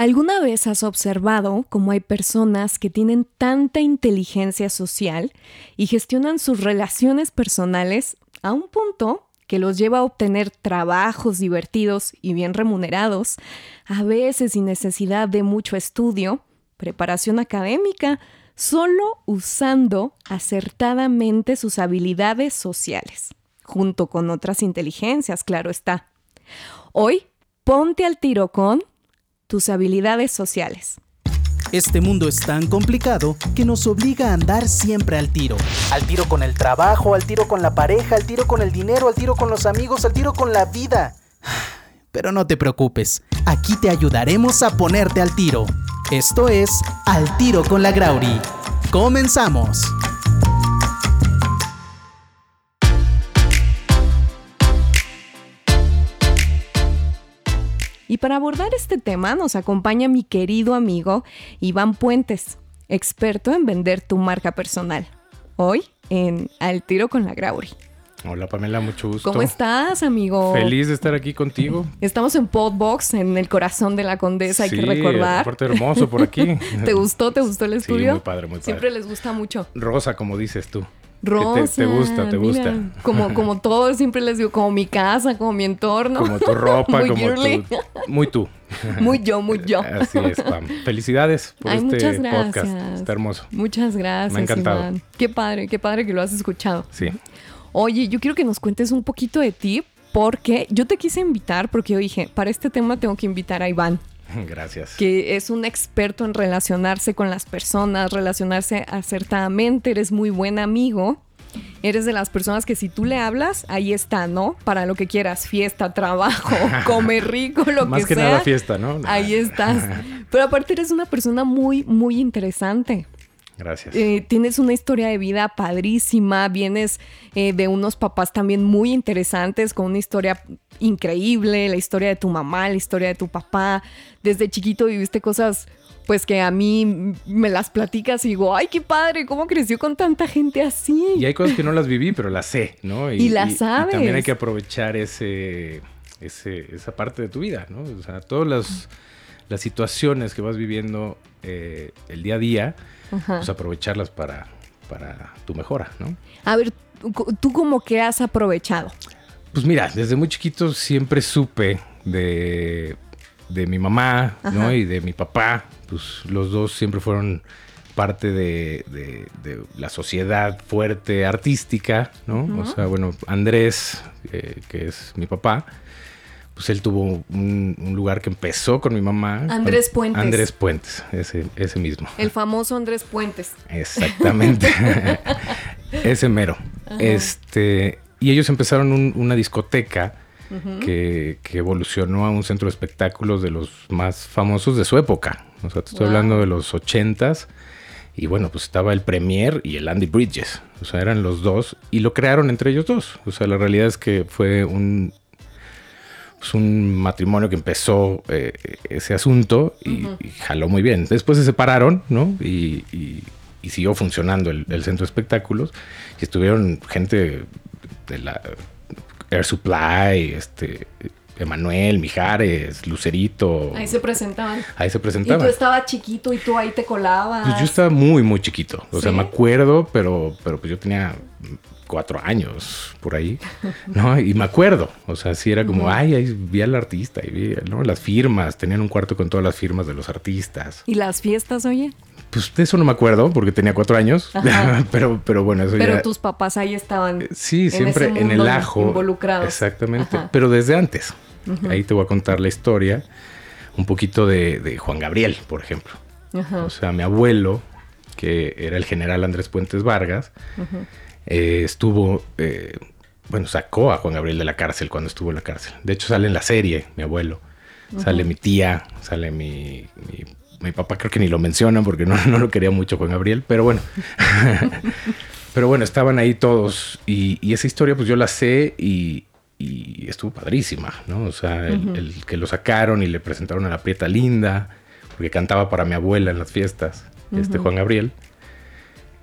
¿Alguna vez has observado cómo hay personas que tienen tanta inteligencia social y gestionan sus relaciones personales a un punto que los lleva a obtener trabajos divertidos y bien remunerados, a veces sin necesidad de mucho estudio, preparación académica, solo usando acertadamente sus habilidades sociales, junto con otras inteligencias, claro está. Hoy, ponte al tiro con tus habilidades sociales. Este mundo es tan complicado que nos obliga a andar siempre al tiro. Al tiro con el trabajo, al tiro con la pareja, al tiro con el dinero, al tiro con los amigos, al tiro con la vida. Pero no te preocupes, aquí te ayudaremos a ponerte al tiro. Esto es Al tiro con la Grauri. Comenzamos. Y para abordar este tema nos acompaña mi querido amigo Iván Puentes, experto en vender tu marca personal. Hoy en Al tiro con la Grauri. Hola Pamela, mucho gusto. ¿Cómo estás, amigo? Feliz de estar aquí contigo. Estamos en Podbox, en el corazón de la Condesa, hay que recordar. Hermoso por aquí. ¿Te gustó? ¿Te gustó el estudio? Sí, muy padre, muy padre. Siempre les gusta mucho. Rosa, como dices tú. Rosa. Te, gusta, te gusta. Como, como todo, siempre les digo, como mi casa, como mi entorno. Como tu ropa, como tu, muy tú. Muy yo, muy yo. Así es, Pam. Felicidades por este podcast. Está hermoso. Muchas gracias. Me ha encantado. Qué padre, qué padre que lo has escuchado. Sí. Oye, yo quiero que nos cuentes un poquito de ti, porque yo te quise invitar, porque yo dije, para este tema tengo que invitar a Iván. Gracias. Que es un experto en relacionarse con las personas, relacionarse acertadamente, eres muy buen amigo. Eres de las personas que si tú le hablas, ahí está, ¿no? Para lo que quieras, fiesta, trabajo, come rico, lo que sea. Más que nada fiesta, ¿no? Ahí estás. Pero aparte eres una persona muy, muy interesante. Gracias. Eh, tienes una historia de vida padrísima, vienes eh, de unos papás también muy interesantes, con una historia increíble, la historia de tu mamá, la historia de tu papá. Desde chiquito viviste cosas pues que a mí me las platicas y digo, ay, qué padre, cómo creció con tanta gente así. Y hay cosas que no las viví, pero las sé, ¿no? Y, las sabes. también hay que aprovechar ese, esa parte de tu vida, ¿no? O sea, todas las, las situaciones que vas viviendo eh, el día a día, pues aprovecharlas para, para tu mejora, ¿no? A ver, ¿tú cómo que has aprovechado? Pues mira, desde muy chiquito siempre supe de, de mi mamá, ¿no? Y de mi papá, pues los dos siempre fueron parte de, de, la sociedad fuerte artística, ¿no? O sea, bueno, Andrés, eh, que es mi papá, pues él tuvo un, lugar que empezó con mi mamá. Andrés Puentes. Andrés Puentes, ese, ese mismo. El famoso Andrés Puentes. Exactamente. ese mero. Este, y ellos empezaron una discoteca que, evolucionó a un centro de espectáculos de los más famosos de su época. O sea, te estoy hablando de los ochentas. Y bueno, pues estaba el Premier y el Andy Bridges. O sea, eran los dos y lo crearon entre ellos dos. O sea, la realidad es que fue un, pues un matrimonio que empezó eh, ese asunto y, jaló muy bien. Después se separaron, ¿no? Y, siguió funcionando el, el, centro de espectáculos. Y estuvieron gente de la Air Supply, este, Emanuel, Mijares, Lucerito. Ahí se presentaban. Ahí se presentaban. Y tú estabas chiquito y tú ahí te colabas. Pues yo estaba muy, muy chiquito. O sea, me acuerdo, pero, pero pues yo tenía cuatro años por ahí, ¿no? Y me acuerdo, o sea, sí era como, ay, ahí vi al artista, y vi, ¿no? Las firmas, tenían un cuarto con todas las firmas de los artistas. ¿Y las fiestas, oye? Pues de eso no me acuerdo porque tenía cuatro años, pero, pero bueno, eso Pero tus papás ahí estaban. Sí, siempre en, el ajo. Involucrados. Exactamente, pero desde antes. Ahí te voy a contar la historia, un poquito de, Juan Gabriel, por ejemplo. O sea, mi abuelo, que era el general Andrés Puentes Vargas, eh, estuvo, eh, bueno, sacó a Juan Gabriel de la cárcel cuando estuvo en la cárcel. De hecho, sale en la serie, mi abuelo. Sale mi tía, sale mi mi papá creo que ni lo mencionan porque no, no lo quería mucho Juan Gabriel, pero bueno. pero bueno, estaban ahí todos y, esa historia pues yo la sé y, estuvo padrísima, ¿no? O sea, el, que lo sacaron y le presentaron a la Prieta Linda, porque cantaba para mi abuela en las fiestas, este Juan Gabriel.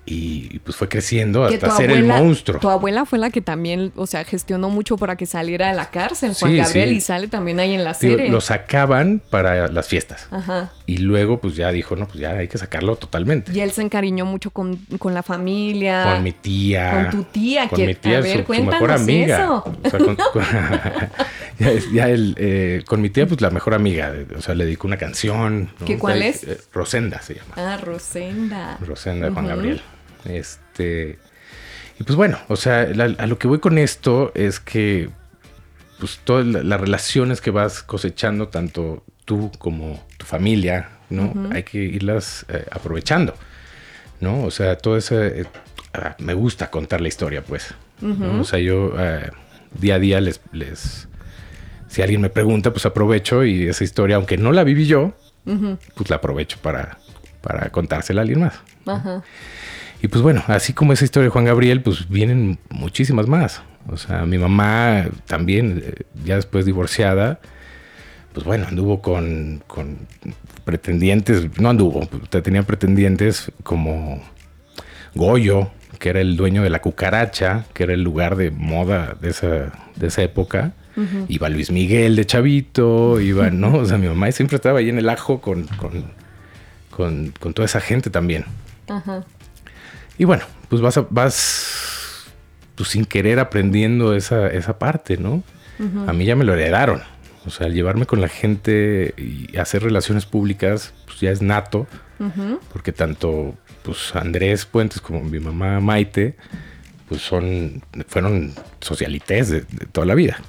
Y pues fue creciendo hasta ser el monstruo. Tu abuela fue la que también, o sea, gestionó mucho para que saliera de la cárcel, Juan Gabriel, y sale también ahí en la serie. lo sacaban para las fiestas. Ajá. Y luego, pues ya dijo, no, pues ya hay que sacarlo totalmente. Y él se encariñó mucho con, la familia. Con mi tía. Con tu tía, con mi tía, su, mejor amiga. ya, él, eh, con mi tía, pues la mejor amiga. O sea, le dedicó una canción. ¿Qué cuál es? Eh, Rosenda se llama. Ah, Rosenda. Rosenda de Juan Gabriel. Este. Y pues bueno, o sea, a lo que voy con esto es que pues todas las relaciones que vas cosechando, tanto tú como tu familia, ¿no? Hay que irlas eh, aprovechando, ¿no? O sea, todo eso, eh, ah, me gusta contar la historia, pues. O sea, yo eh, día a día les, les, si alguien me pregunta, pues aprovecho y esa historia, aunque no la viví yo, pues la aprovecho para, para contársela a alguien más. Ajá. Y pues bueno, así como esa historia de Juan Gabriel, pues vienen muchísimas más. O sea, mi mamá también, eh, ya después divorciada, pues bueno, anduvo con, pretendientes, no anduvo, tenía pretendientes como Goyo, que era el dueño de la cucaracha, que era el lugar de moda de esa, de esa época. Iba Luis Miguel de Chavito, iba, ¿no? O sea, mi mamá siempre estaba ahí en el ajo con, con, con toda esa gente también. Ajá. Y bueno, pues vas, vas pues sin querer aprendiendo esa, esa parte, ¿no? A mí ya me lo heredaron. O sea, llevarme con la gente y hacer relaciones públicas, pues ya es nato. Porque tanto pues Andrés Puentes como mi mamá Maite, pues son, fueron socialites de, toda la vida.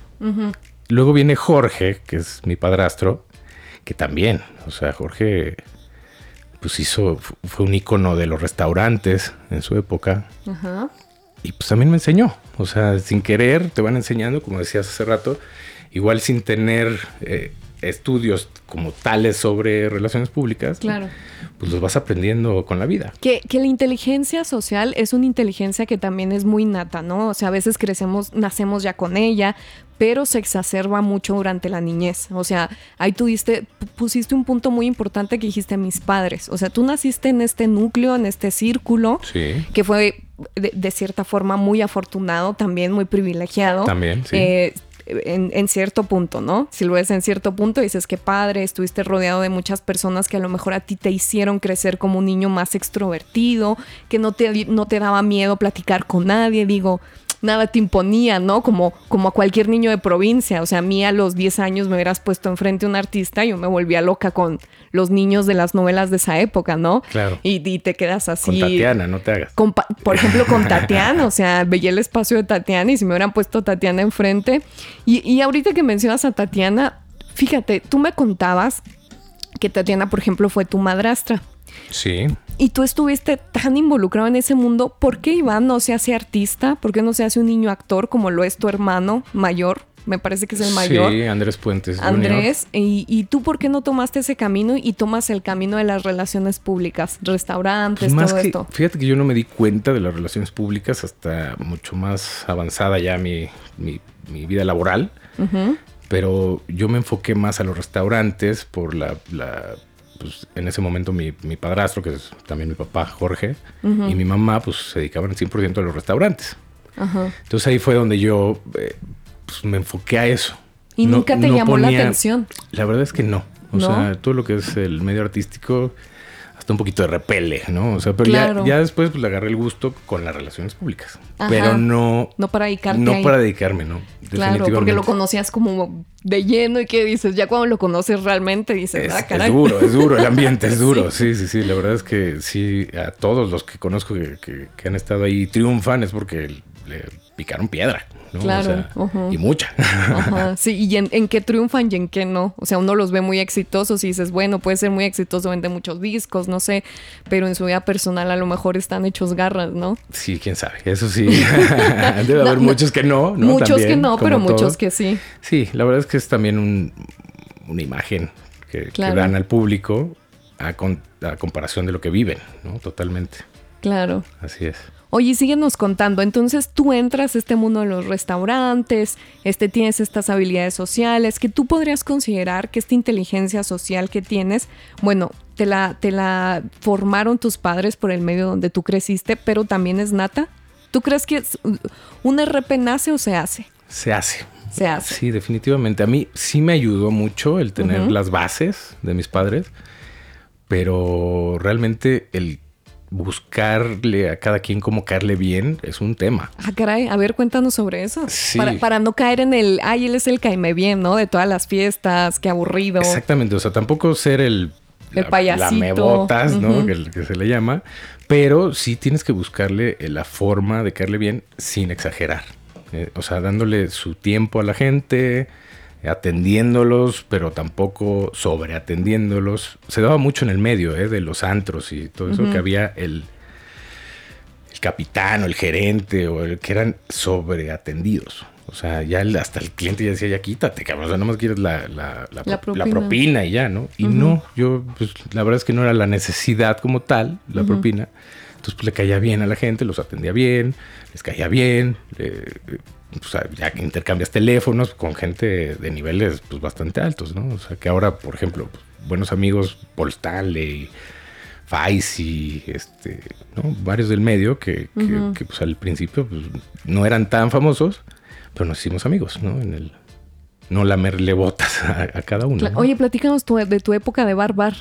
Luego viene Jorge, que es mi padrastro, que también, o sea, Jorge pues hizo, fue un icono de los restaurantes en su época. Ajá. Y pues también me enseñó. O sea, sin querer te van enseñando, como decías hace rato, igual sin tener eh, estudios como tales sobre relaciones públicas. Claro. Pues los vas aprendiendo con la vida. Que, que la inteligencia social es una inteligencia que también es muy nata, ¿no? O sea, a veces crecemos, nacemos ya con ella, pero se exacerba mucho durante la niñez. O sea, ahí tú pusiste un punto muy importante que dijiste a mis padres. O sea, tú naciste en este núcleo, en este círculo, que fue de, cierta forma muy afortunado, también muy privilegiado. También, sí. Eh, en, cierto punto, ¿no? Si lo ves en cierto punto, dices que padre, estuviste rodeado de muchas personas que a lo mejor a ti te hicieron crecer como un niño más extrovertido, que no te, no te daba miedo platicar con nadie. Digo, nada te imponía, ¿no? Como, como a cualquier niño de provincia. O sea, a mí a los 10 años me hubieras puesto enfrente a un artista y yo me volvía loca con los niños de las novelas de esa época, ¿no? Claro. Y, te quedas así. Con Tatiana, no te hagas. por ejemplo, con Tatiana, o sea, veía el espacio de Tatiana y si me hubieran puesto Tatiana enfrente. Y, y ahorita que mencionas a Tatiana, fíjate, tú me contabas que Tatiana, por ejemplo, fue tu madrastra. Sí. Y tú estuviste tan involucrado en ese mundo, ¿por qué Iván no se hace artista? ¿Por qué no se hace un niño actor como lo es tu hermano mayor? Me parece que es el mayor. Sí, Andrés Puentes. Andrés, y, tú por qué no tomaste ese camino y tomas el camino de las relaciones públicas, restaurantes, pues todo esto? Fíjate que yo no me di cuenta de las relaciones públicas hasta mucho más avanzada ya mi, vida laboral. Pero yo me enfoqué más a los restaurantes por la pues, en ese momento mi, padrastro, que es también mi papá, Jorge, y mi mamá, pues se dedicaban 100% a los restaurantes. Entonces ahí fue donde yo eh, pues, me enfoqué a eso. ¿Y nunca te llamó la atención? La verdad es que no. O sea, todo lo que es el medio artístico, hasta un poquito de repele, ¿no? O sea, pero ya, ya, después pues, le agarré el gusto con las relaciones públicas. Pero no... No para dedicarte No para dedicarme, ¿no? Claro, porque lo conocías como de lleno y que dices, ya cuando lo conoces realmente dices, es, ah, caray. Es duro, es duro, el ambiente es duro, sí. sí, sí, La verdad es que sí, a todos los que conozco que, que han estado ahí triunfan es porque le picaron piedra. Claro. Y mucha. Sí, y en, qué triunfan y en qué no. O sea, uno los ve muy exitosos y dices, bueno, puede ser muy exitoso, vende muchos discos, no sé, pero en su vida personal a lo mejor están hechos garras, ¿no? Sí, quién sabe. Eso sí. Debe haber muchos que no, ¿no? Muchos que no, pero muchos que sí. Sí, la verdad es que es también una imagen que, dan al público a, a comparación de lo que viven, ¿no? Totalmente. Claro. Así es. Oye, síguenos contando. Entonces tú entras a este mundo de los restaurantes, este, tienes estas habilidades sociales que tú podrías considerar que esta inteligencia social que tienes, bueno, te la, te la formaron tus padres por el medio donde tú creciste, pero también es nata. ¿Tú crees que un RP nace o se hace? Se hace. Se hace. Sí, definitivamente. A mí sí me ayudó mucho el tener las bases de mis padres, pero realmente el buscarle a cada quien cómo caerle bien es un tema. Ah, caray, a ver, cuéntanos sobre eso. Para, para, no caer en el, ay, él es el caime bien, ¿no? De todas las fiestas, qué aburrido. Exactamente, o sea, tampoco ser el... El payasito. La botas, ¿no? que, se le llama. Pero sí tienes que buscarle la forma de caerle bien sin exagerar. Eh, o sea, dándole su tiempo a la gente, atendiéndolos, pero tampoco sobreatendiéndolos. Se daba mucho en el medio ¿eh? de los antros y todo eso, que había el, el capitán o el gerente o el que eran sobreatendidos. O sea, ya hasta el cliente ya decía, ya quítate, cabrón. O sea, nomás quieres la, la, la, propina. y ya, ¿no? Y no, yo, pues la verdad es que no era la necesidad como tal, la propina. Entonces, pues le caía bien a la gente, los atendía bien, les caía bien. O sea, ya que intercambias teléfonos con gente de niveles pues bastante altos, ¿no? O sea, que ahora, por ejemplo, pues, buenos amigos, Paul Stanley, Faisy, este, ¿no? Varios del medio que, que, pues al principio pues, no eran tan famosos, pero nos hicimos amigos, ¿no? En el no lamerle botas a, cada uno. Oye, platícanos de tu época de barbar.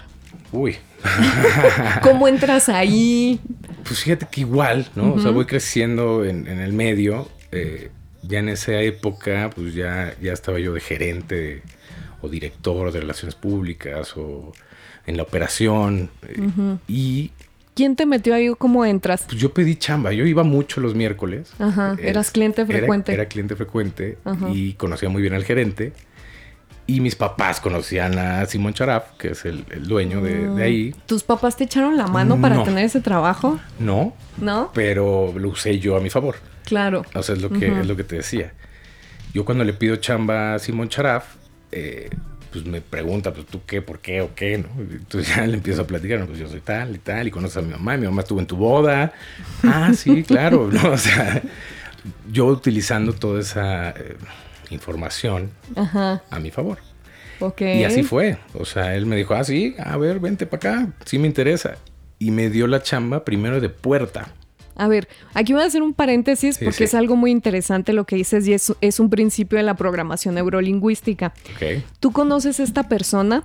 Uy. ¿Cómo entras ahí? Pues fíjate que igual, ¿no? O sea, voy creciendo en, el medio. Eh, ya en esa época, pues ya, ya estaba yo de gerente o director de relaciones públicas o en la operación. Eh, y ¿Quién te metió ahí? ¿Cómo entras? Pues yo pedí chamba. Yo iba mucho los miércoles. Ajá. Eras cliente frecuente. Era, cliente frecuente y conocía muy bien al gerente. Y mis papás conocían a Simón Charaf, que es el, dueño de, mm. ahí. ¿Tus papás te echaron la mano para tener ese trabajo? No. ¿No? Pero lo usé yo a mi favor. Claro. O sea, es lo que, es lo que te decía. Yo cuando le pido chamba a Simón Charaf, eh, pues me pregunta, pues tú qué, por qué o qué, ¿no? Entonces ya le empiezo a platicar, pues yo soy tal y tal, y conoces a mi mamá, mi mamá estuvo en tu boda. Ah, sí, claro, ¿no? O sea, yo utilizando toda esa eh, información a mi favor. Okay. Y así fue. O sea, él me dijo, ah, sí, a ver, vente para acá, sí me interesa. Y me dio la chamba primero de puerta. A ver, aquí voy a hacer un paréntesis porque es algo muy interesante lo que dices y es, es un principio de la programación neurolingüística. Tú conoces a esta persona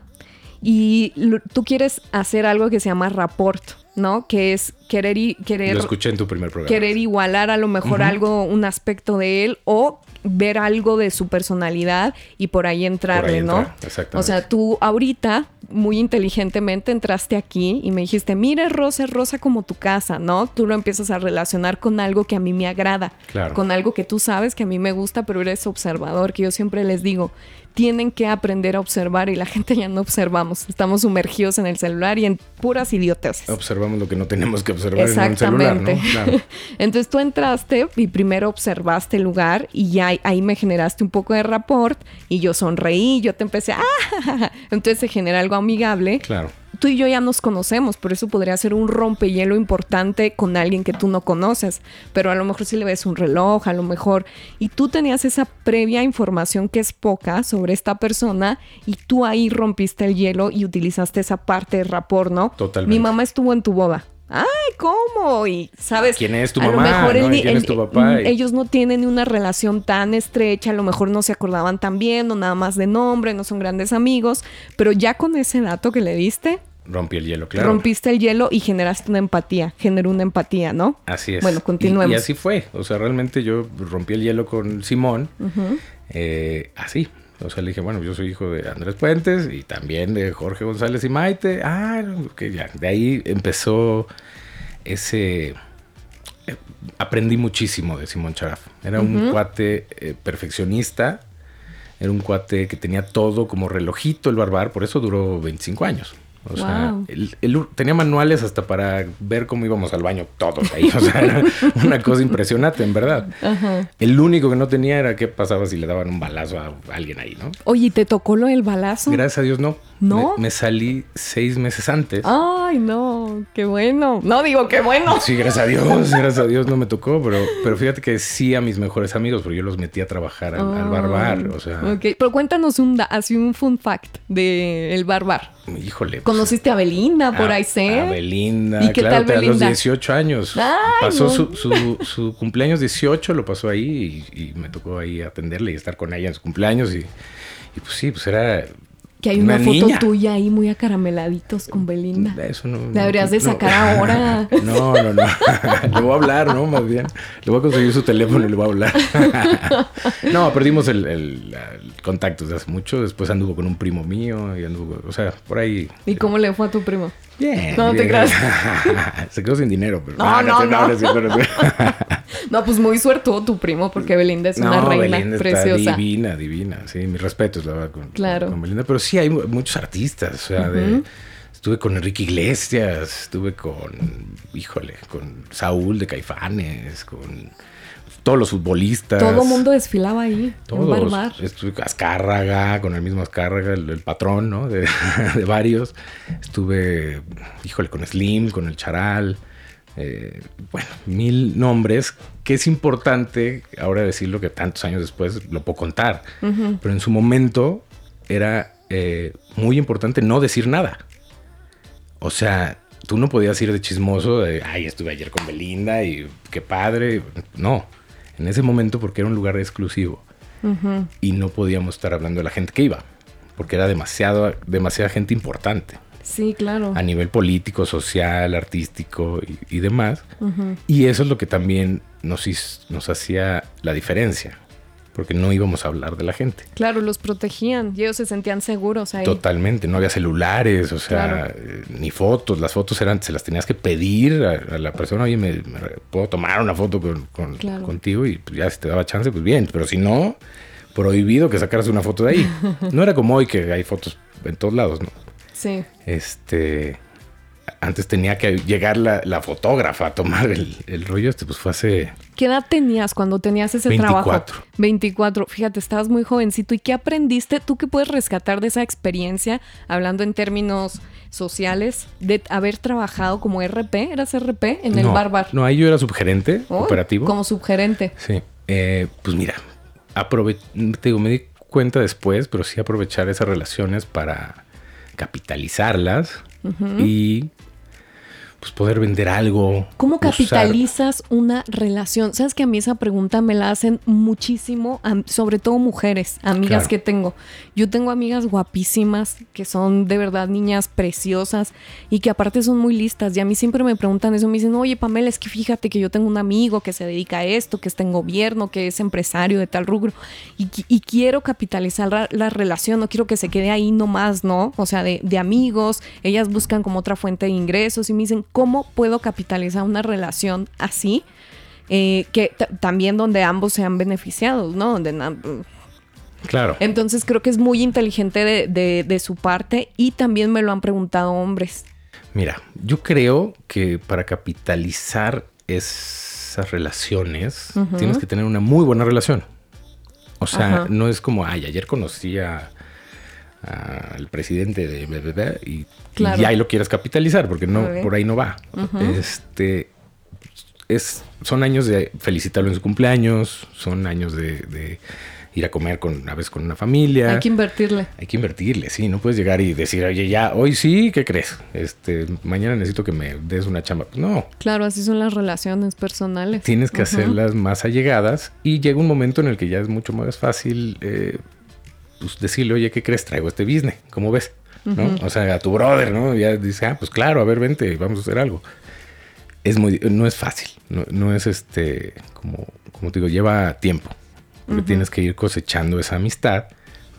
y tú quieres hacer algo que se llama rapport, ¿no? Que es querer y querer. Lo escuché en tu primer programa. Querer igualar a lo mejor algo, un aspecto de él o ver algo de su personalidad y por ahí entrarle, ¿no? O sea, tú ahorita muy inteligentemente entraste aquí y me dijiste, mira, Rosa, es Rosa como tu casa, ¿no? Tú lo empiezas a relacionar con algo que a mí me agrada, con algo que tú sabes que a mí me gusta, pero eres observador, que yo siempre les digo, tienen que aprender a observar y la gente ya no observamos. Estamos sumergidos en el celular y en puras idioteces. Observamos lo que no tenemos que observar en un celular, ¿no? Entonces tú entraste y primero observaste el lugar y ya ahí me generaste un poco de rapport y yo sonreí, yo te empecé, ¡ah! Entonces se genera algo amigable. Claro tú y yo ya nos conocemos, por eso podría ser un rompehielo importante con alguien que tú no conoces, pero a lo mejor si le ves un reloj, a lo mejor, y tú tenías esa previa información que es poca sobre esta persona y tú ahí rompiste el hielo y utilizaste esa parte de rapor, ¿no? Totalmente. Mi mamá estuvo en tu boda. Ay, ¿cómo? Y sabes, quién es tu mamá, ¿Quién es tu papá? Ellos no tienen una relación tan estrecha, a lo mejor no se acordaban tan bien o nada más de nombre, no son grandes amigos, pero ya con ese dato que le diste, Rompí el hielo, claro. Rompiste el hielo y generaste una empatía, generó una empatía, ¿no? Así es. Bueno, continuemos. Y, así fue. O sea, realmente yo rompí el hielo con Simón, eh, así. O sea, le dije, bueno, yo soy hijo de Andrés Puentes y también de Jorge González y Maite. Ah, que ya. De ahí empezó ese. Eh, aprendí muchísimo de Simón Charaf. Era un cuate eh, perfeccionista. Era un cuate que tenía todo como relojito el barbar, por eso duró 25 años. O sea, tenía manuales hasta para ver cómo íbamos al baño todos ahí. O sea, era una cosa impresionante, en verdad. El único que no tenía era qué pasaba si le daban un balazo a alguien ahí, ¿no? Oye, ¿te tocó lo del balazo? Gracias a Dios no. ¿No? Me, salí seis meses antes. Ay, no, qué bueno. No digo qué bueno. Sí, gracias a Dios, gracias a Dios no me tocó, pero, pero fíjate que sí a mis mejores amigos, porque yo los metí a trabajar al, barbar, o sea. Ok, pero cuéntanos un, así un fun fact del el barbar. Híjole. ¿Conociste a Belinda por ahí, sé? A Belinda, ¿Y qué claro, tal a los 18 años. pasó su, su, cumpleaños 18, lo pasó ahí y, me tocó ahí atenderle y estar con ella en su cumpleaños y, y pues sí, pues era que hay una, foto tuya ahí muy acarameladitos con Belinda. Eso no. La deberías de sacar ahora. No, no, no. le voy a hablar, ¿no? Más bien. Le voy a conseguir su teléfono y le voy a hablar. no, perdimos el, contacto desde hace mucho. Después anduvo con un primo mío y anduvo, o sea, por ahí. ¿Y cómo le fue a tu primo? Bien. No te creas. Se quedó sin dinero, pero. No, no, no. No, pues muy suertudo tu primo, porque Belinda es una reina Belinda preciosa. Está divina, divina. Sí, mis respetos, la verdad, con, claro. con Belinda. Pero sí hay muchos artistas. O sea, de, estuve con Enrique Iglesias, estuve con, híjole, con Saúl de Caifanes, con todos los futbolistas. Todo el mundo desfilaba ahí, todos, en Barbar. Estuve Azcárraga, con el mismo Azcárraga, el, patrón, ¿no? De, de, varios. Estuve, híjole, con Slim, con el Charal. Eh, bueno, mil nombres que es importante ahora decirlo que tantos años después lo puedo contar. Pero en su momento era eh, muy importante no decir nada. O sea, tú no podías ir de chismoso de, ay, estuve ayer con Belinda y qué padre. No, en ese momento porque era un lugar exclusivo. Y no podíamos estar hablando de la gente que iba, porque era demasiado, demasiada gente importante. Sí, claro. A nivel político, social, artístico y, demás. Y eso es lo que también nos, nos hacía la diferencia. Porque no íbamos a hablar de la gente. Claro, los protegían y ellos se sentían seguros ahí. Totalmente, no había celulares, o sea, eh, ni fotos. Las fotos eran, se las tenías que pedir a, la persona, oye, me, puedo tomar una foto con, contigo y ya si te daba chance, pues bien. Pero si no, prohibido que sacaras una foto de ahí. No era como hoy que hay fotos en todos lados, ¿no? Sí. Este. Antes tenía que llegar la, fotógrafa a tomar el, rollo. Este, pues fue hace. ¿Qué edad tenías cuando tenías ese 24. trabajo? 24. Fíjate, estabas muy jovencito. ¿Y qué aprendiste? ¿Tú qué puedes rescatar de esa experiencia, hablando en términos sociales, de haber trabajado como RP? ¿Eras RP en el Barbar? No, ahí yo era subgerente operativo. Como subgerente. Sí. Eh, pues mira, aprove te digo, me di cuenta después, pero sí aprovechar esas relaciones para capitalizarlas y pues poder vender algo. ¿Cómo capitalizas una relación? Sabes que a mí esa pregunta me la hacen muchísimo, sobre todo mujeres, amigas que tengo. Yo tengo amigas guapísimas que son de verdad niñas preciosas y que aparte son muy listas. Y a mí siempre me preguntan eso, me dicen, oye Pamela, es que fíjate que yo tengo un amigo que se dedica a esto, que está en gobierno, que es empresario de tal rubro y, quiero capitalizar la, relación, no quiero que se quede ahí nomás, ¿no? O sea, de, de amigos, ellas buscan como otra fuente de ingresos y me dicen, ¿Cómo puedo capitalizar una relación así? Eh, que también donde ambos sean beneficiados, ¿no? Donde Claro. Entonces creo que es muy inteligente de, su parte y también me lo han preguntado hombres. Mira, yo creo que para capitalizar esas relaciones tienes que tener una muy buena relación. O sea, no es como, ay, ayer conocí a al presidente de BBB y, ya ahí lo quieras capitalizar, porque no, por ahí no va. Este es, son años de felicitarlo en su cumpleaños, son años de, ir a comer con una vez con una familia. Hay que invertirle. Hay que invertirle, sí. No puedes llegar y decir, oye, ya, hoy sí, ¿qué crees? Este, mañana necesito que me des una chamba. No. Claro, así son las relaciones personales. Tienes que hacerlas más allegadas y llega un momento en el que ya es mucho más fácil eh, pues decirle, oye, ¿qué crees? Traigo este business, ¿cómo ves? ¿No? O sea, a tu brother, ¿no? Ya dice, ah, pues claro, a ver, vente, vamos a hacer algo. Es muy, no es fácil, no, es este, como, como te digo, lleva tiempo. Porque tienes que ir cosechando esa amistad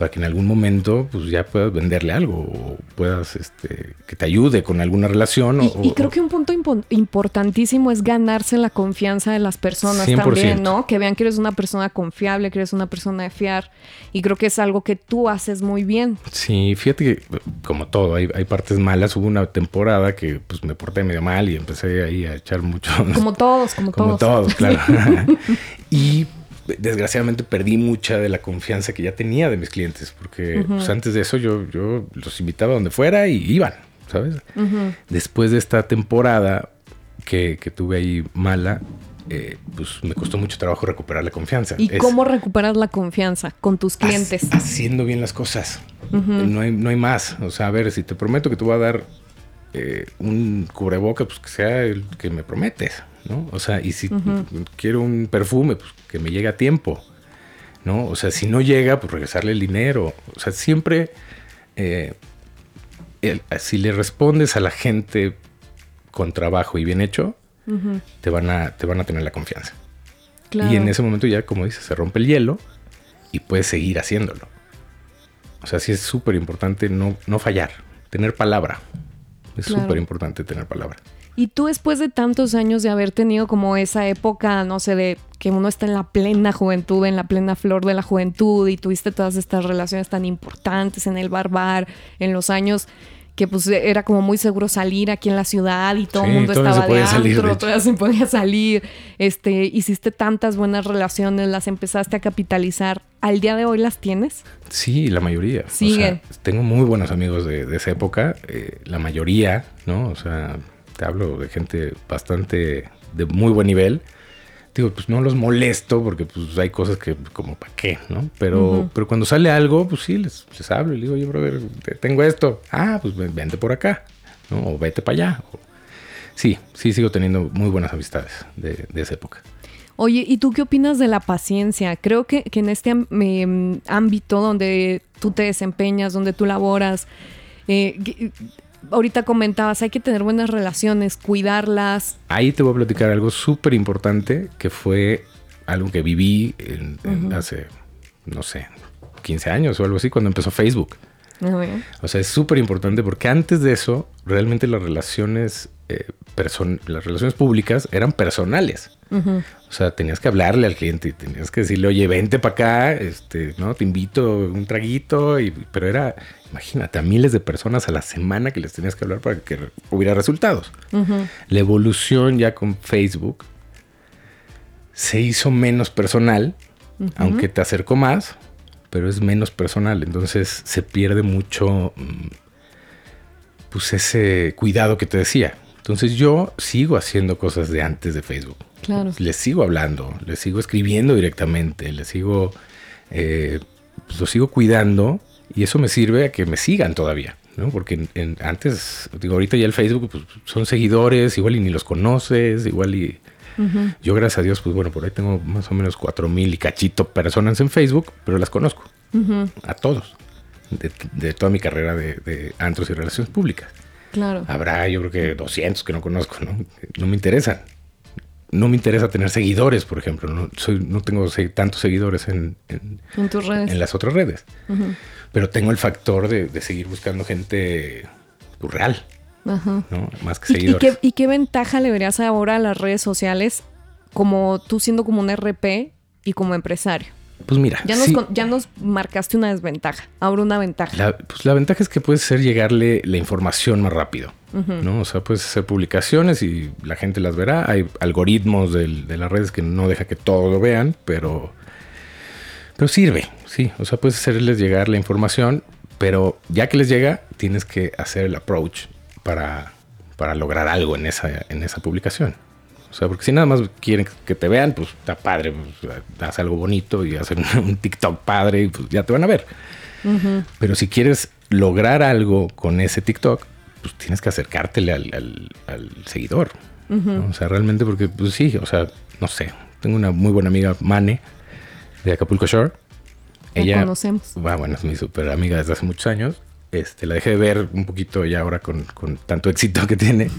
para que en algún momento pues ya puedas venderle algo o puedas este, que te ayude con alguna relación. Y, y creo que un punto importantísimo es ganarse la confianza de las personas también, ¿no? Que vean que eres una persona confiable, que eres una persona de fiar. Y creo que es algo que tú haces muy bien. Sí, fíjate que como todo, hay, hay partes malas. Hubo una temporada que pues me porté medio mal y empecé ahí a echar mucho. Como todos, como, como todos. todos, claro. y desgraciadamente perdí mucha de la confianza que ya tenía de mis clientes, porque pues, antes de eso yo, yo los invitaba donde fuera y iban, ¿sabes? Después de esta temporada que, tuve ahí mala, eh, pues me costó mucho trabajo recuperar la confianza. ¿Y cómo recuperas la confianza con tus clientes? haciendo bien las cosas. no, hay, no hay más. O sea, a ver, si te prometo que te voy a dar eh, un cubreboca, pues que sea el que me prometes. ¿No? O sea, y si quiero un perfume, pues que me llegue a tiempo, ¿no? O sea, si no llega, pues regresarle el dinero. O sea, siempre, eh, si le respondes a la gente con trabajo y bien hecho, te, van a, te van a tener la confianza. Y en ese momento ya, como dices, se rompe el hielo y puedes seguir haciéndolo. O sea, sí es súper importante no, no fallar, tener palabra. Es súper importante tener palabra. Y tú después de tantos años de haber tenido como esa época, no sé, de que uno está en la plena juventud, en la plena flor de la juventud y tuviste todas estas relaciones tan importantes en el barbar, en los años que pues era como muy seguro salir aquí en la ciudad y todo el mundo estaba de antro, todavía se podía salir. Este, hiciste tantas buenas relaciones, las empezaste a capitalizar. ¿Al día de hoy las tienes? Sí, la mayoría. Siguen. tengo muy buenos amigos de, esa época, eh, la mayoría, ¿no? O sea, te hablo de gente bastante de muy buen nivel. Digo, pues no los molesto porque pues hay cosas que como para qué, ¿no? Pero, pero cuando sale algo, pues sí, les, les hablo y digo, oye, brother, tengo esto. Ah, pues vente por acá, ¿no? O vete para allá. Sí, sí sigo teniendo muy buenas amistades de, esa época. Oye, ¿y tú qué opinas de la paciencia? Creo que, que en este em, ámbito donde tú te desempeñas, donde tú laboras, eh, ahorita comentabas, hay que tener buenas relaciones, cuidarlas. Ahí te voy a platicar algo súper importante que fue algo que viví hace, no sé, 15 años o algo así, cuando empezó Facebook. O sea, es súper importante porque antes de eso, realmente las relaciones, eh, las relaciones públicas eran personales. O sea, tenías que hablarle al cliente y tenías que decirle, oye, vente para acá, este, ¿no? Te invito un traguito, y, pero era, imagínate, a miles de personas a la semana que les tenías que hablar para que hubiera resultados. La evolución ya con Facebook se hizo menos personal, aunque te acercó más, pero es menos personal. Entonces se pierde mucho, mm, pues ese cuidado que te decía. Entonces yo sigo haciendo cosas de antes de Facebook. Claro. Les sigo hablando, les sigo escribiendo directamente, les sigo, eh, pues lo sigo cuidando y eso me sirve a que me sigan todavía. ¿no? Porque antes, digo, ahorita ya el Facebook pues, son seguidores, igual y ni los conoces, igual y... Yo, gracias a Dios, pues bueno, por ahí tengo más o menos cuatro mil y cachito personas en Facebook, pero las conozco. A todos. De, toda mi carrera de, de, antros y relaciones públicas. Claro. Habrá, yo creo que 200 que no conozco, ¿no? No me interesan no me interesa tener seguidores, por ejemplo. No, soy, no tengo tantos seguidores en, en, las otras redes. Pero tengo el factor de, seguir buscando gente pues, ¿no? Más que seguidores. ¿Y, qué, ventaja le verías ahora a las redes sociales como tú siendo como un RP y como empresario? Pues mira. Ya nos, ya nos marcaste una desventaja. Ahora una ventaja. La, pues la ventaja es que puede ser llegarle la información más rápido. ¿no? O sea, puedes hacer publicaciones y la gente las verá. Hay algoritmos de las redes que no deja que todo lo vean, pero, pero sirve, sí. O sea, puedes hacerles llegar la información, pero ya que les llega, tienes que hacer el approach para, para lograr algo en esa, en esa publicación. O sea, porque si nada más quieren que te vean, pues está padre, pues, haz algo bonito y hacer un TikTok padre y pues ya te van a ver. Pero si quieres lograr algo con ese TikTok, pues tienes que acercártele al, seguidor. O sea, realmente porque, pues sí, o sea, no sé. Tengo una muy buena amiga, Mane, de Acapulco Shore. Ella, conocemos. Ah, bueno, es mi super amiga desde hace muchos años. Este, la dejé de ver un poquito ya ahora con, tanto éxito que tiene.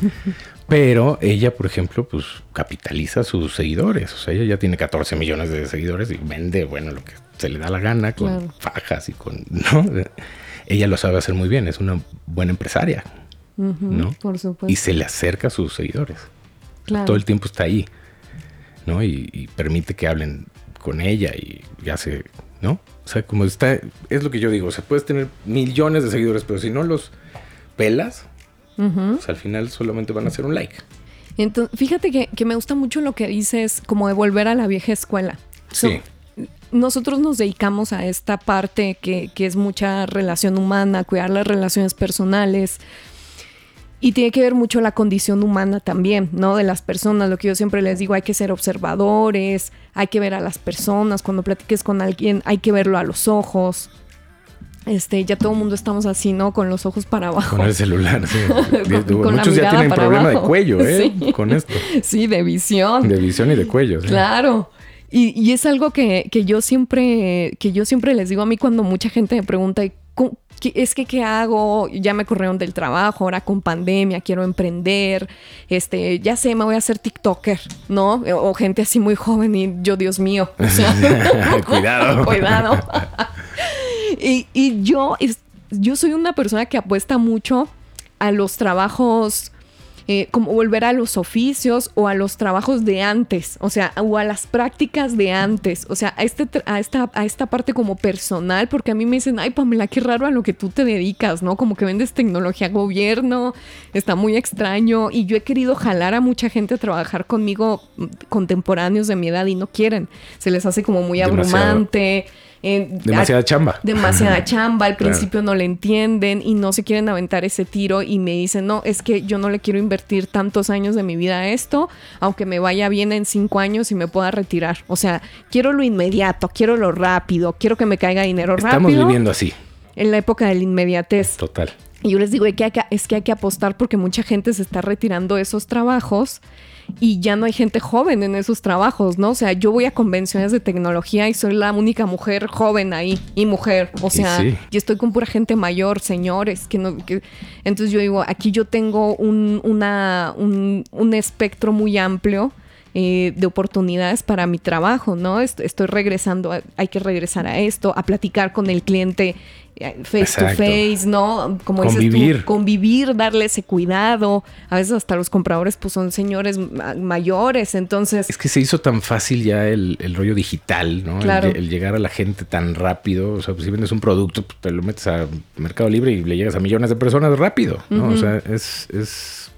Pero ella, por ejemplo, pues capitaliza sus seguidores. O sea, ella ya tiene 14 millones de seguidores y vende, bueno, lo que se le da la gana, con fajas y con, ¿no? Ella lo sabe hacer muy bien, es una buena empresaria, ¿no? Por supuesto. Y se le acerca a sus seguidores. Todo el tiempo está ahí, ¿no? Y, permite que hablen con ella y ya se, ¿no? O sea, como está, es lo que yo digo, o sea, puedes tener millones de seguidores, pero si no los pelas, pues al final solamente van a hacer un like. Entonces, fíjate que, me gusta mucho lo que dices, como de volver a la vieja escuela. Sí. nosotros nos dedicamos a esta parte que, que es mucha relación humana, cuidar las relaciones personales, y tiene que ver mucho la condición humana también, ¿no? De las personas. Lo que yo siempre les digo, hay que ser observadores, hay que ver a las personas. Cuando platiques con alguien, hay que verlo a los ojos. Este, ya todo el mundo estamos así, ¿no? Con los ojos para abajo. Con el celular, sí. Muchos ya tienen problema de cuello, ¿eh? Con esto. Sí, de visión. De visión y de cuello. ¿sí? Claro. Y, y, es algo que, que, yo siempre, que yo siempre les digo a mí cuando mucha gente me pregunta, es que qué hago, ya me corrieron del trabajo, ahora con pandemia quiero emprender, este, ya sé, me voy a hacer TikToker, ¿no? O gente así muy joven y yo, Dios mío. cuidado. cuidado. y, y yo, yo soy una persona que apuesta mucho a los trabajos eh, como volver a los oficios o a los trabajos de antes, o sea, o a las prácticas de antes, o sea, a, este, a, esta, a esta parte como personal, porque a mí me dicen, ay Pamela, qué raro a lo que tú te dedicas, ¿no? Como que vendes tecnología gobierno, está muy extraño y yo he querido jalar a mucha gente a trabajar conmigo mm, contemporáneos de mi edad y no quieren, se les hace como muy abrumante demasiada chamba. Demasiada chamba. Al principio no le entienden y no se quieren aventar ese tiro y me dicen, no, es que yo no le quiero invertir tantos años de mi vida a esto, aunque me vaya bien en cinco años y me pueda retirar. O sea, quiero lo inmediato, quiero lo rápido, quiero que me caiga dinero rápido. Estamos viviendo así. En la época de la inmediatez. Total. Y yo les digo, que es que hay que apostar porque mucha gente se está retirando de esos trabajos y ya no hay gente joven en esos trabajos, ¿no? O sea, yo voy a convenciones de tecnología y soy la única mujer joven ahí y mujer, o sea, y, estoy con pura gente mayor, señores, que no, que... entonces yo digo, aquí yo tengo un, una, un, un espectro muy amplio. Eh, de oportunidades para mi trabajo, ¿no? Estoy regresando, hay que regresar a esto, a platicar con el cliente eh, face to face, ¿no? Como convivir. convivir, darle ese cuidado. A veces hasta los compradores pues son señores mayores, entonces... Es que se hizo tan fácil ya el, rollo digital, ¿no? El, llegar a la gente tan rápido. O sea, pues, si vendes un producto, pues, te lo metes a Mercado Libre y le llegas a millones de personas rápido, ¿no? O sea, es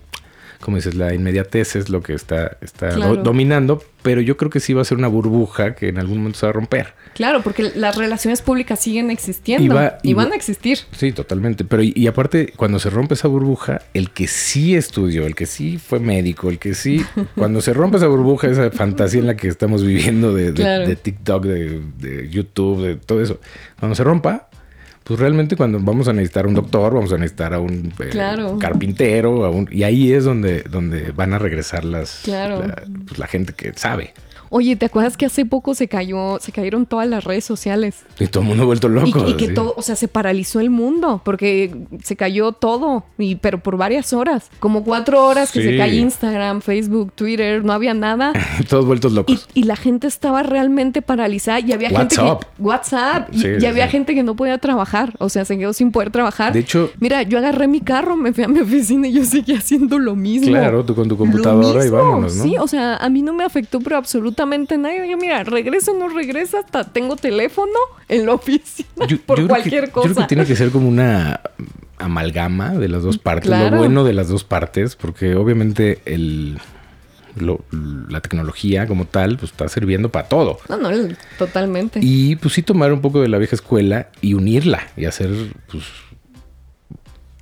como dices, la inmediatez es lo que está, está dominando, pero yo creo que sí va a ser una burbuja que en algún momento se va a romper. Claro, porque las relaciones públicas siguen existiendo y, van a existir. Sí, totalmente. Pero y, aparte, cuando se rompe esa burbuja, el que sí estudió, el que sí fue médico, el que sí, cuando se rompe esa burbuja, esa fantasía en la que estamos viviendo de, de TikTok, de, de YouTube, de todo eso, cuando se rompa, pues realmente cuando vamos a necesitar un doctor, vamos a necesitar a un eh, carpintero, a un, y ahí es donde, donde van a regresar las pues, la gente que sabe. Oye, ¿te acuerdas que hace poco se cayó, se cayeron todas las redes sociales? Y todo el mundo ha vuelto loco. Y, que todo, o sea, se paralizó el mundo porque se cayó todo, y, pero por varias horas. Como cuatro horas que se cayó Instagram, Facebook, Twitter, no había nada. Todos vueltos locos. Y, la gente estaba realmente paralizada y había gente que... WhatsApp. y, había gente que no podía trabajar, o sea, se quedó sin poder trabajar. De hecho... Mira, yo agarré mi carro, me fui a mi oficina y yo seguía haciendo lo mismo. Claro, tú con tu computadora y vámonos, ¿no? Sí, o sea, a mí no me afectó, pero absolutamente absolutamente nadie. Yo, mira, regresa o no regresa, hasta tengo teléfono en la oficina por cualquier cosa. Yo creo que tiene que ser como una amalgama de las dos partes, lo bueno de las dos partes, porque obviamente el, la tecnología como tal, pues está sirviendo para todo. No, no, totalmente. Y pues sí tomar un poco de la vieja escuela y unirla y hacer pues,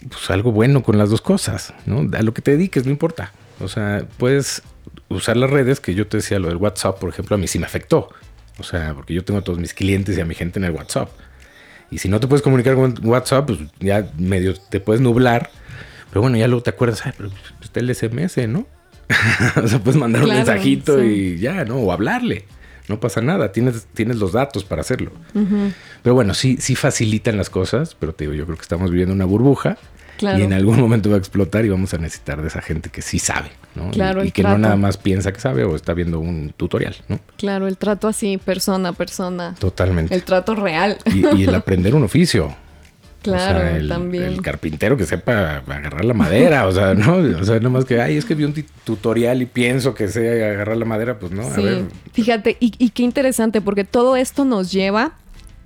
pues algo bueno con las dos cosas, ¿no? A lo que te dediques, no importa. O sea, puedes usar las redes, que yo te decía lo del WhatsApp, por ejemplo, a mí sí me afectó. O sea, porque yo tengo a todos mis clientes y a mi gente en el WhatsApp. Y si no te puedes comunicar con WhatsApp, pues ya medio te puedes nublar. Pero bueno, ya luego te acuerdas, ay, pero está el SMS, ¿no? o sea, puedes mandar un mensajito y ya, ¿no? O hablarle. No pasa nada, tienes, tienes los datos para hacerlo. Pero bueno, sí, sí facilitan las cosas, pero te digo, yo creo que estamos viviendo una burbuja Y en algún momento va a explotar y vamos a necesitar de esa gente que sí sabe, ¿no? Claro, y, que no nada más piensa que sabe o está viendo un tutorial, ¿no? Claro, el trato así, persona a persona. Totalmente. El trato real. Y, el aprender un oficio. Claro, el, también. El carpintero que sepa agarrar la madera, o sea, ¿no? O sea, no más que, ay, es que vi un tutorial y pienso que sé agarrar la madera, pues no, a ver. Fíjate, y, y qué interesante, porque todo esto nos lleva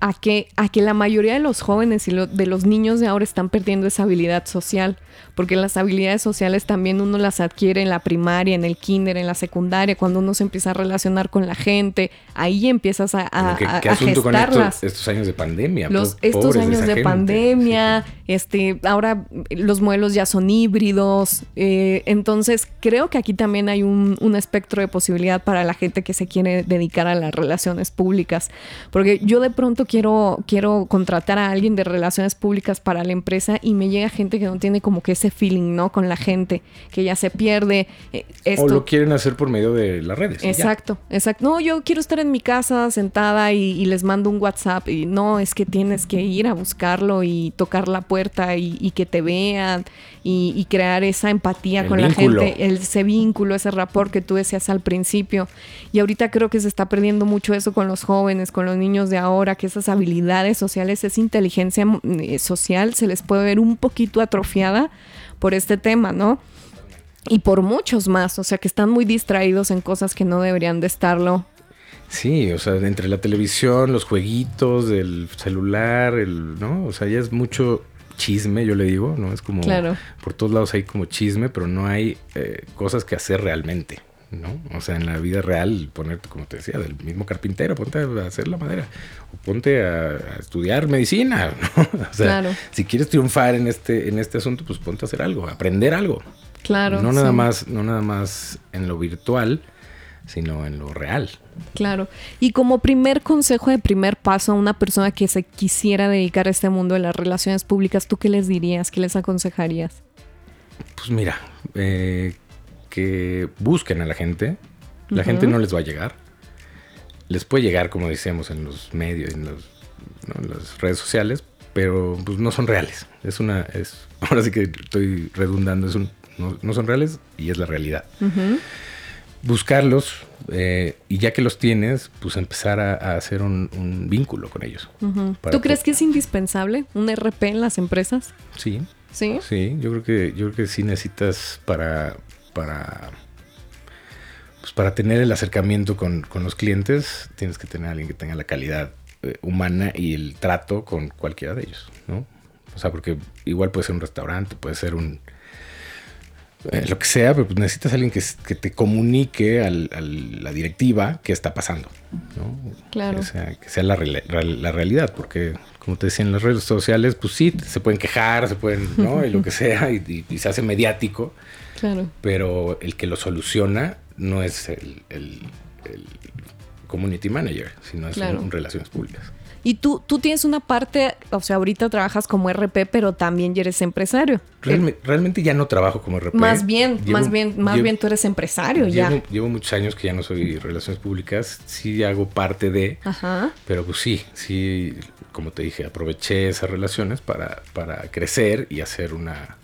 a que, a que la mayoría de los jóvenes y de los niños de ahora están perdiendo esa habilidad social, porque las habilidades sociales también uno las adquiere en la primaria, en el kinder, en la secundaria, cuando uno se empieza a relacionar con la gente, ahí empiezas a, a, ¿Qué, asunto con estos, años de pandemia? Los, estos años de, pandemia, este, ahora los modelos ya son híbridos, eh, entonces creo que aquí también hay un, un espectro de posibilidad para la gente que se quiere dedicar a las relaciones públicas, porque yo de pronto quiero, quiero contratar a alguien de relaciones públicas para la empresa y me llega gente que no tiene como que ese feeling, ¿no? Con la gente, que ya se pierde. Eh, esto. O lo quieren hacer por medio de las redes. Exacto, exacto. No, yo quiero estar en mi casa sentada y, les mando un WhatsApp y no, es que tienes que ir a buscarlo y tocar la puerta y, que te vean y, crear esa empatía con la gente, ese vínculo, ese rapport que tú decías al principio. Y ahorita creo que se está perdiendo mucho eso con los jóvenes, con los niños de ahora, que esas habilidades sociales, esa inteligencia mm, eh, social se les puede ver un poquito atrofiada por este tema, ¿no? Y por muchos más, o sea, que están muy distraídos en cosas que no deberían de estarlo. Sí, o sea, entre la televisión, los jueguitos, del celular, el, ¿no? O sea, ya es mucho chisme, yo le digo, ¿no? Es como claro. por todos lados hay como chisme, pero no hay eh, cosas que hacer realmente. ¿No? O sea, en la vida real, ponerte, como te decía, del mismo carpintero, ponte a hacer la madera, o ponte a, estudiar medicina, ¿no? O sea, si quieres triunfar en este, en este asunto, pues ponte a hacer algo, aprender algo. Claro. No nada más, no nada más en lo virtual, sino en lo real. Claro. Y como primer consejo de primer paso a una persona que se quisiera dedicar a este mundo de las relaciones públicas, ¿tú qué les dirías? ¿Qué les aconsejarías? Pues mira, eh, que busquen a la gente. La gente no les va a llegar. Les puede llegar, como decíamos, en los medios, en, las redes sociales, pero pues, no son reales. Es una, es, ahora sí que estoy redundando, es un, no, son reales y es la realidad. Buscarlos eh, y ya que los tienes, pues empezar a, hacer un, vínculo con ellos. ¿Tú crees que es indispensable un RP en las empresas? Sí. ¿Sí? Sí, yo creo que, yo creo que sí necesitas para, para, pues para tener el acercamiento con, los clientes, tienes que tener a alguien que tenga la calidad eh, humana y el trato con cualquiera de ellos, ¿no? O sea, porque igual puede ser un restaurante, puede ser un... Eh, lo que sea, pero pues necesitas a alguien que, que te comunique a la directiva qué está pasando, ¿no? Claro. Que sea, que sea la, la, realidad, porque como te decía en las redes sociales, pues sí, se pueden quejar, se pueden, ¿no? y lo que sea, y se hace mediático, pero el que lo soluciona no es el, community manager, sino es un, relaciones públicas. Y tú, tú tienes una parte, o sea, ahorita trabajas como RP, pero también ya eres empresario. realmente ya no trabajo como RP. Más bien, más bien, más bien tú eres empresario ya. Llevo muchos años que ya no soy relaciones públicas, sí hago parte de, Ajá. pero pues sí, sí, como te dije, aproveché esas relaciones para, para crecer y hacer una,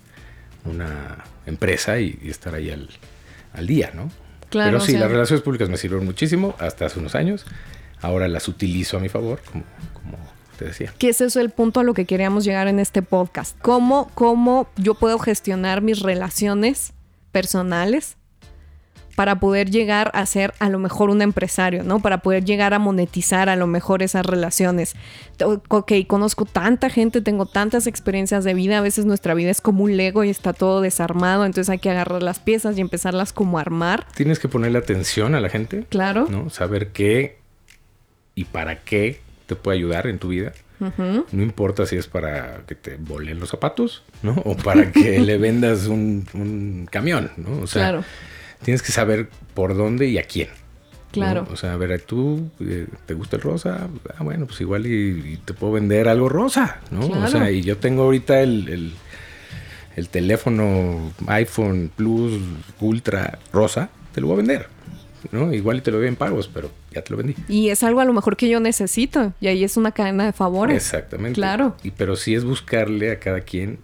una empresa y, estar ahí al, día, ¿no? Claro. Pero sí, las relaciones públicas me sirvieron muchísimo hasta hace unos años. Ahora las utilizo a mi favor, como, como te decía. Que ese es el punto a lo que queríamos llegar en este podcast. ¿Cómo, cómo yo puedo gestionar mis relaciones personales para poder llegar a ser a lo mejor un empresario, ¿no? Para poder llegar a monetizar a lo mejor esas relaciones. Ok, conozco tanta gente, tengo tantas experiencias de vida, a veces nuestra vida es como un Lego y está todo desarmado, entonces hay que agarrar las piezas y empezarlas como a armar. Tienes que ponerle atención a la gente. Claro. ¿no? Saber qué y para qué te puede ayudar en tu vida. No importa si es para que te volen los zapatos, ¿no? O para que le vendas un, camión, ¿no? O sea, claro tienes que saber por dónde y a quién. Claro. O sea, a ver, tú eh, te gusta el rosa, ah, bueno, pues igual y, te puedo vender algo rosa, ¿no? O sea, y yo tengo ahorita el, el, teléfono iPhone Plus Ultra rosa, te lo voy a vender, ¿no? Igual y te lo doy en pagos, pero ya te lo vendí. Y es algo a lo mejor que yo necesito, y ahí es una cadena de favores. Exactamente. Claro. Y, pero sí es buscarle a cada quien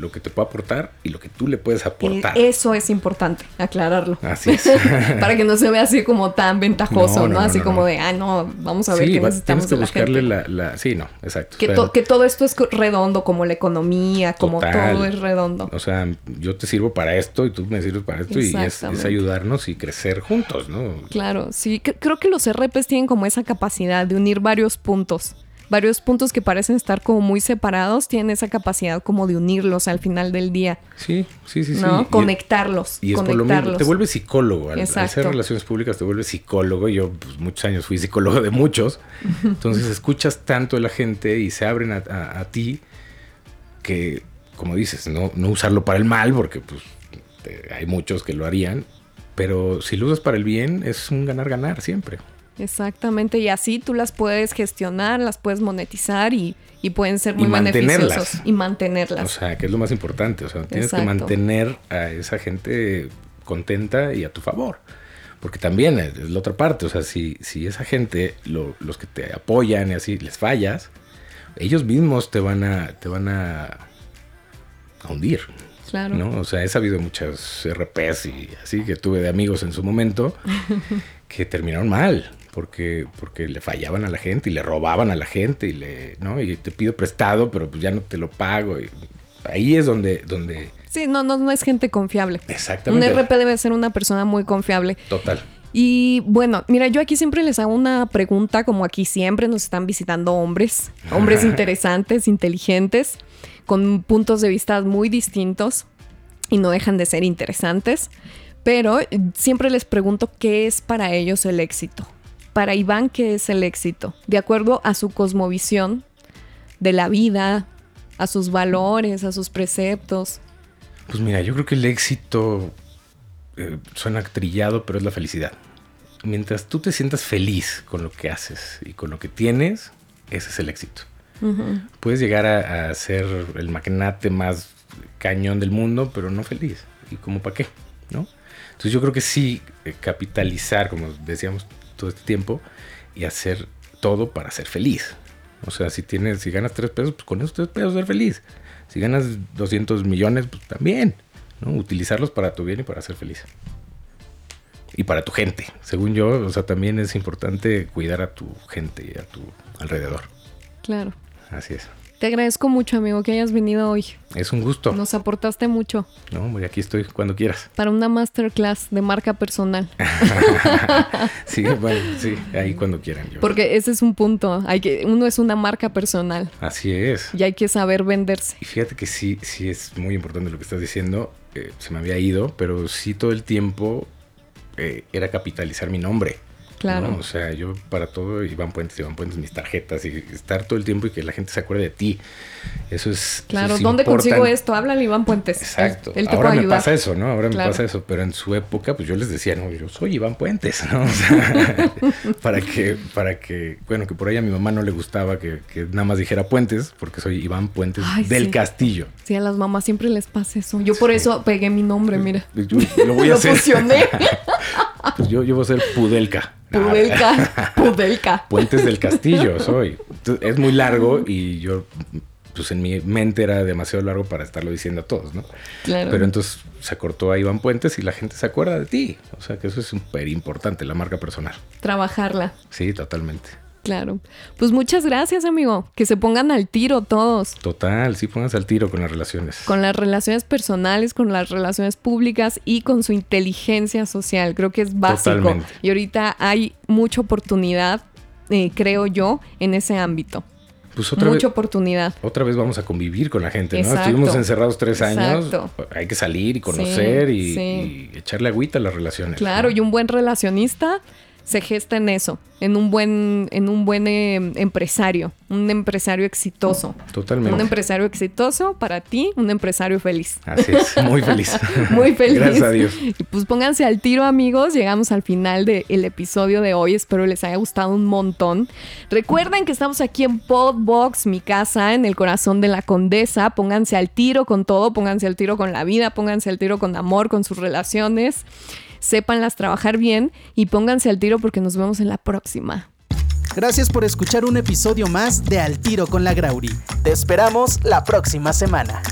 lo que te puede aportar y lo que tú le puedes aportar. Eh, eso es importante, aclararlo. Así es. Para que no se vea así como tan ventajoso, ¿no? así como de, ah, no, vamos a ver sí, qué necesitamos tienes que de la buscarle gente. la, la- Sí, no, exacto. Que, O sea, to- que todo esto es redondo, como la economía, como Total. todo es redondo. O sea, yo te sirvo para esto y tú me sirves para esto y es, ayudarnos y crecer juntos, ¿no? Claro, sí, creo que los RPs tienen como esa capacidad de unir varios puntos. Varios puntos que parecen estar como muy separados, tienen esa capacidad como de unirlos al final del día, Sí, sí, sí, sí. ¿no? Y- conectarlos, Y es por lo mismo, conectarlos. te vuelves psicólogo. Al, al Exacto. hacer relaciones públicas te vuelves psicólogo. Yo pues, muchos años fui psicólogo de muchos. Entonces escuchas tanto a la gente y se abren a, a- a ti que, como dices, no, no usarlo para el mal, porque pues te- hay muchos que lo harían. Pero si lo usas para el bien, es un ganar-ganar siempre. Exactamente, y así tú las puedes gestionar, las puedes monetizar y, y pueden ser Y muy mantenerlas. beneficiosos. Y mantenerlas. O sea, que es lo más importante. O sea, tienes que mantener a esa gente contenta y a tu favor. Porque también es es la otra parte. O sea, si, si esa gente, lo- los que te apoyan y así, les fallas, ellos mismos te van a, te van a, a hundir. claro. ¿no? O sea, he sabido muchas RPs y así que tuve de amigos en su momento que terminaron mal. Porque, porque le fallaban a la gente y le robaban a la gente y le, ¿no? Y te pido prestado, pero pues ya no te lo pago. Y ahí es donde, donde Sí, no, no, no es gente confiable. Un exactamente. RP debe ser una persona muy confiable. Total. Y bueno, mira, yo aquí siempre les hago una pregunta, como aquí siempre nos están visitando hombres, hombres interesantes, inteligentes, con puntos de vista muy distintos y no dejan de ser interesantes, pero siempre les pregunto qué es para ellos el éxito. Para Iván, ¿qué es el éxito? De acuerdo a su cosmovisión de la vida, a sus valores, a sus preceptos. Pues mira, yo creo que el éxito eh, suena trillado, pero es la felicidad. Mientras tú te sientas feliz con lo que haces y con lo que tienes, ese es el éxito. Puedes llegar a, a ser el magnate más cañón del mundo, pero no feliz. ¿Y como para qué? ¿No? Entonces yo creo que sí, eh, capitalizar, como decíamos todo este tiempo, y hacer todo para ser feliz. O sea, si tienes, si ganas tres pesos, pues con esos tres pesos ser feliz. Si ganas 200 millones, pues también. ¿no? Utilizarlos para tu bien y para ser feliz. Y para tu gente. Según yo, o sea, también es importante cuidar a tu gente y a tu alrededor. Claro. Así es. Te agradezco mucho, amigo, que hayas venido hoy. Es un gusto. Nos aportaste mucho No, hombre, aquí estoy cuando quieras. para una masterclass de marca personal. Sí, bueno, sí, ahí cuando quieran. yo- Porque ese es un punto. Hay que, uno es una marca personal Así es. y hay que saber venderse. Y fíjate que sí, sí es muy importante lo que estás diciendo. Eh, se me había ido, pero sí todo el tiempo eh, era capitalizar mi nombre. Claro. ¿no? O sea, yo para todo, Iván Puentes, Iván Puentes, mis tarjetas y estar todo el tiempo y que la gente se acuerde de ti. Eso es. Claro, eso es ¿dónde consigo esto? Háblale Iván Puentes. Exacto. Él, él te Ahora puede me ayudar. pasa eso, ¿no? Ahora Claro. me pasa eso. Pero en su época, pues yo les decía, no, yo soy Iván Puentes, ¿no? O sea, para que, para que, bueno, que por ahí a mi mamá no le gustaba que, que nada más dijera Puentes, porque soy Iván Puentes Ay, del sí. Castillo. Sí, a las mamás siempre les pasa eso. Yo por eso pegué mi nombre, mira. Yo lo voy a Lo hacer. fusioné. Pues yo, yo voy a ser Pudelka. Pudelka. Pudelka. Puentes del Castillo soy. Es muy largo y yo, pues en mi mente era demasiado largo para estarlo diciendo a todos, ¿no? Claro. Pero entonces se cortó a Iván Puentes y la gente se acuerda de ti. O sea que eso es súper importante, la marca personal. Trabajarla. Sí, totalmente. Claro. Pues muchas gracias, amigo. Que se pongan al tiro todos. Total, sí, pónganse al tiro con las relaciones. Con las relaciones personales, con las relaciones públicas y con su inteligencia social. Creo que es básico. Totalmente. Y ahorita hay mucha oportunidad, eh, creo yo, en ese ámbito. Pues otra Mucha vez, oportunidad. otra vez vamos a convivir con la gente, ¿no? Exacto. Estuvimos encerrados tres años. Exacto. Hay que salir y conocer Sí, y, sí. y echarle agüita a las relaciones. Claro, ¿no? y un buen relacionista se gesta en eso, en un buen, en un buen eh, empresario, un empresario exitoso. Totalmente. Un empresario exitoso para ti, un empresario feliz. Así es, muy feliz. Muy feliz. Gracias a Dios. Y pues pónganse al tiro, amigos. Llegamos al final del episodio de hoy. Espero les haya gustado un montón. Recuerden que estamos aquí en Podbox, mi casa, en el corazón de la condesa. Pónganse al tiro con todo, pónganse al tiro con la vida, pónganse al tiro con amor, con sus relaciones. Sépanlas trabajar bien y pónganse al tiro porque nos vemos en la próxima. Gracias por escuchar un episodio más de Al Tiro con la Grauri. Te esperamos la próxima semana.